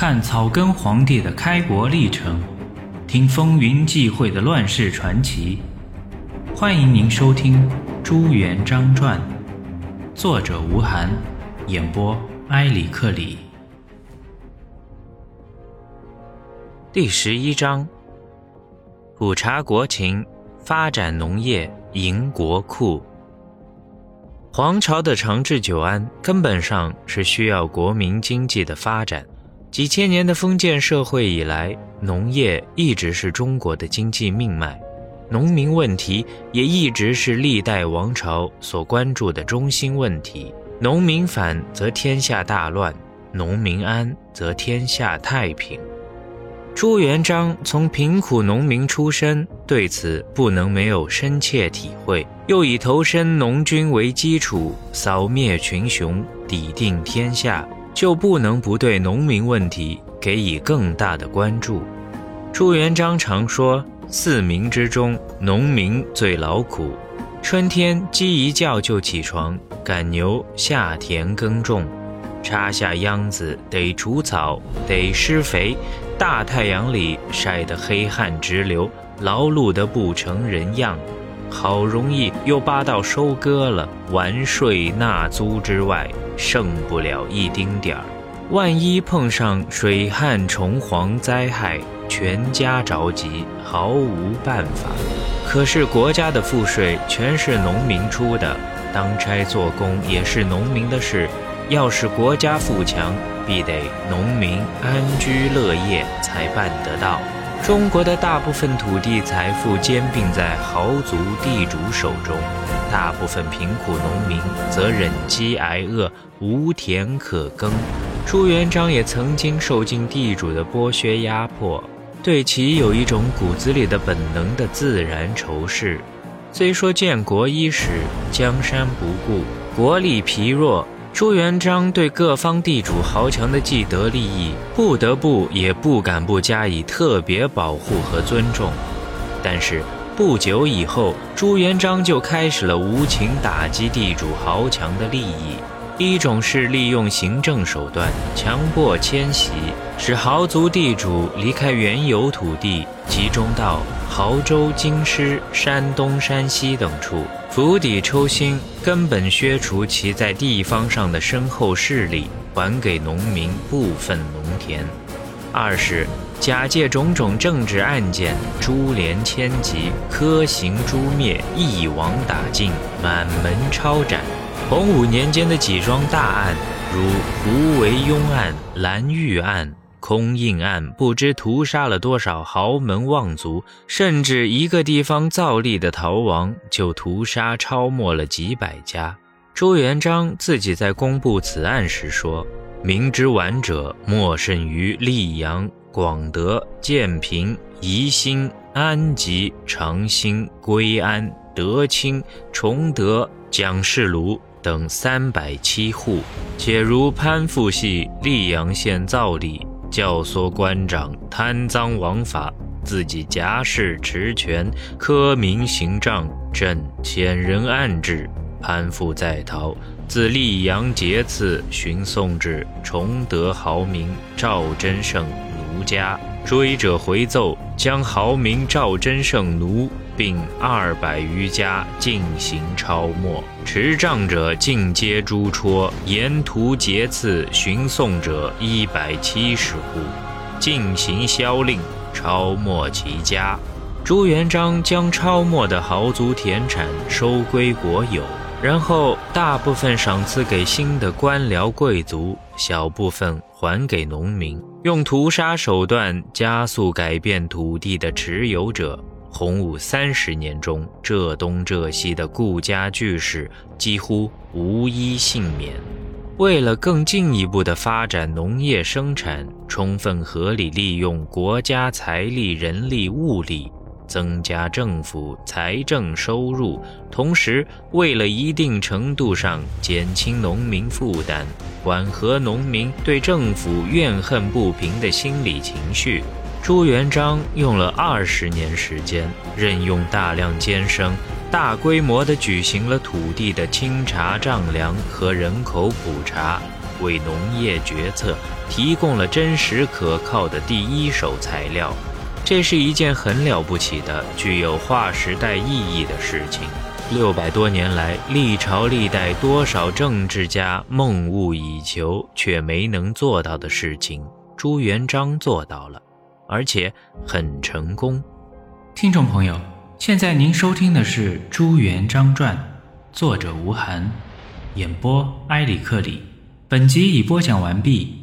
看草根皇帝的开国历程，听风云际会的乱世传奇。欢迎您收听《朱元璋传》，作者吴晗，演播埃里克里。第十一章：普查国情，发展农业，营国库。皇朝的长治久安，根本上是需要国民经济的发展。几千年的封建社会以来，农业一直是中国的经济命脉，农民问题也一直是历代王朝所关注的中心问题。农民反则天下大乱，农民安则天下太平。朱元璋从贫苦农民出身，对此不能没有深切体会。又以投身农军为基础，扫灭群雄，抵定天下。就不能不对农民问题给予更大的关注。朱元璋常说：“四民之中，农民最劳苦。春天鸡一叫就起床赶牛下田耕种，插下秧子得除草得施肥，大太阳里晒得黑汗直流，劳碌得不成人样。好容易又扒到收割了，完税纳租之外。”剩不了一丁点儿，万一碰上水旱虫蝗灾害，全家着急，毫无办法。可是国家的赋税全是农民出的，当差做工也是农民的事。要是国家富强，必得农民安居乐业才办得到。中国的大部分土地财富兼并在豪族地主手中，大部分贫苦农民则忍饥挨饿，无田可耕。朱元璋也曾经受尽地主的剥削压迫，对其有一种骨子里的本能的自然仇视。虽说建国伊始，江山不顾，国力疲弱。朱元璋对各方地主豪强的既得利益，不得不也不敢不加以特别保护和尊重。但是不久以后，朱元璋就开始了无情打击地主豪强的利益。一种是利用行政手段强迫迁徙，使豪族地主离开原有土地，集中到亳州、京师、山东、山西等处。釜底抽薪，根本削除其在地方上的深厚势力，还给农民部分农田。二是假借种种政治案件，株连千级，苛刑诛灭，一网打尽，满门抄斩。洪武年间的几桩大案，如胡惟庸案、蓝玉案。空印案不知屠杀了多少豪门望族，甚至一个地方造吏的逃亡就屠杀超没了几百家。朱元璋自己在公布此案时说：“明之晚者，莫甚于溧阳、广德、建平、宜兴、安吉、长兴、归安、德清、崇德、蒋氏庐等三百七户。且如潘复系溧阳县造吏。”教唆官长贪赃枉法，自己假释持权，苛民刑杖，朕遣人暗制。潘复在逃，自溧阳劫次寻送至崇德豪民赵真胜奴家，追者回奏，将豪民赵真胜奴。并二百余家进行抄没，持杖者尽皆诛戳，沿途劫刺寻送者一百七十户，进行宵令，抄没其家。朱元璋将抄没的豪族田产收归国有，然后大部分赏赐给新的官僚贵族，小部分还给农民，用屠杀手段加速改变土地的持有者。洪武三十年中，浙东浙西的顾家巨氏几乎无一幸免。为了更进一步的发展农业生产，充分合理利用国家财力、人力、物力，增加政府财政收入，同时为了一定程度上减轻农民负担，缓和农民对政府怨恨不平的心理情绪。朱元璋用了二十年时间，任用大量监生，大规模地举行了土地的清查丈量和人口普查，为农业决策提供了真实可靠的第一手材料。这是一件很了不起的、具有划时代意义的事情。六百多年来，历朝历代多少政治家梦寐以求却没能做到的事情，朱元璋做到了，而且很成功。听众朋友，现在您收听的是《朱元璋传》，作者吴晗，演播埃里克里。本集已播讲完毕。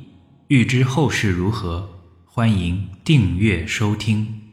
欲知后事如何？欢迎订阅收听。